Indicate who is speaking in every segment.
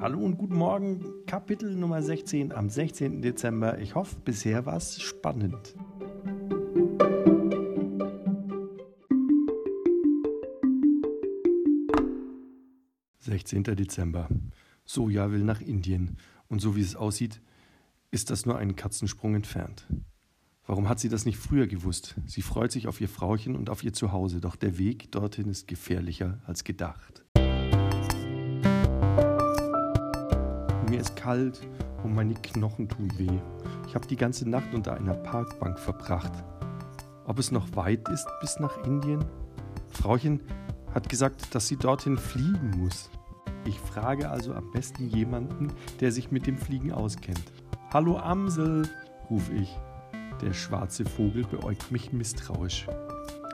Speaker 1: Hallo und guten Morgen, Kapitel Nummer 16 am 16. Dezember. Ich hoffe, bisher war es spannend. Sechzehnter Dezember. Soja will nach Indien. Und so wie es aussieht, ist das nur einen Katzensprung entfernt. Warum hat sie das nicht früher gewusst? Sie freut sich auf ihr Frauchen und auf ihr Zuhause, doch der Weg dorthin ist gefährlicher als gedacht. Mir ist kalt und meine Knochen tun weh. Ich habe die ganze Nacht unter einer Parkbank verbracht. Ob es noch weit ist bis nach Indien? Frauchen hat gesagt, dass sie dorthin fliegen muss. Ich frage also am besten jemanden, der sich mit dem Fliegen auskennt. Hallo Amsel, rufe ich. Der schwarze Vogel beäugt mich misstrauisch.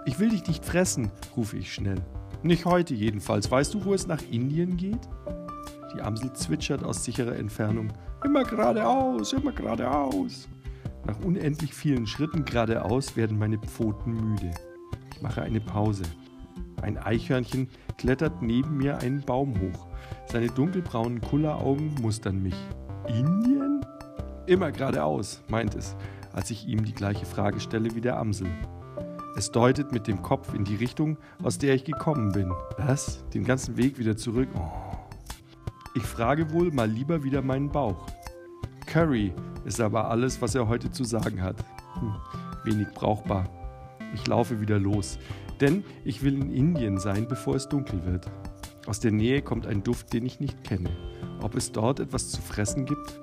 Speaker 1: Ich will dich nicht fressen, rufe ich schnell. Nicht heute jedenfalls. Weißt du, wo es nach Indien geht? Die Amsel zwitschert aus sicherer Entfernung. Immer geradeaus, immer geradeaus. Nach unendlich vielen Schritten geradeaus werden meine Pfoten müde. Ich mache eine Pause. Ein Eichhörnchen klettert neben mir einen Baum hoch. Seine dunkelbraunen Kulleraugen mustern mich. Indien? Immer geradeaus, meint es, als ich ihm die gleiche Frage stelle wie der Amsel. Es deutet mit dem Kopf in die Richtung, aus der ich gekommen bin. Was? Den ganzen Weg wieder zurück? Oh. Ich frage wohl mal lieber wieder meinen Bauch. Curry ist aber alles, was er heute zu sagen hat. Hm, wenig brauchbar. Ich laufe wieder los, denn ich will in Indien sein, bevor es dunkel wird. Aus der Nähe kommt ein Duft, den ich nicht kenne. Ob es dort etwas zu fressen gibt?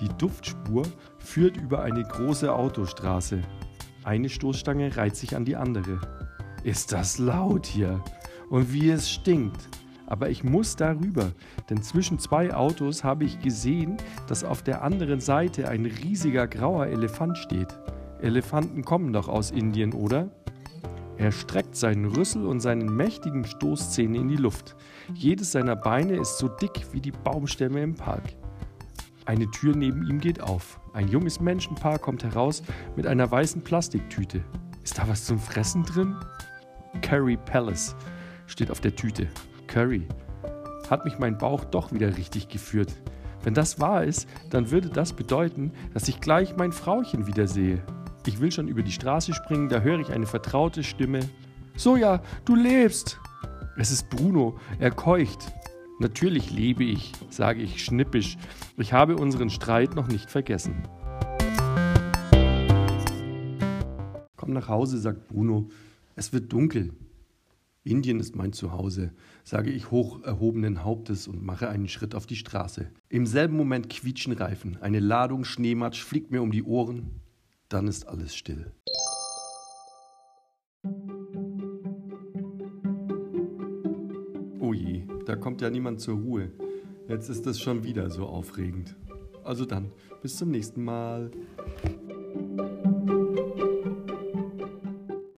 Speaker 1: Die Duftspur führt über eine große Autostraße. Eine Stoßstange reiht sich an die andere. Ist das laut hier? Und wie es stinkt. Aber ich muss darüber, denn zwischen zwei Autos habe ich gesehen, dass auf der anderen Seite ein riesiger grauer Elefant steht. Elefanten kommen doch aus Indien, oder? Er streckt seinen Rüssel und seinen mächtigen Stoßzähne in die Luft. Jedes seiner Beine ist so dick wie die Baumstämme im Park. Eine Tür neben ihm geht auf. Ein junges Menschenpaar kommt heraus mit einer weißen Plastiktüte. Ist da was zum Fressen drin? Curry Palace steht auf der Tüte. Curry. Hat mich mein Bauch doch wieder richtig geführt. Wenn das wahr ist, dann würde das bedeuten, dass ich gleich mein Frauchen wiedersehe. Ich will schon über die Straße springen, da höre ich eine vertraute Stimme. Soja, du lebst! Es ist Bruno, er keucht. Natürlich lebe ich, sage ich schnippisch. Ich habe unseren Streit noch nicht vergessen. Komm nach Hause, sagt Bruno. Es wird dunkel. Indien ist mein Zuhause, sage ich hoch erhobenen Hauptes und mache einen Schritt auf die Straße. Im selben Moment quietschen Reifen, eine Ladung Schneematsch fliegt mir um die Ohren, dann ist alles still. Oh je, da kommt ja niemand zur Ruhe. Jetzt ist es schon wieder so aufregend. Also dann, bis zum nächsten Mal.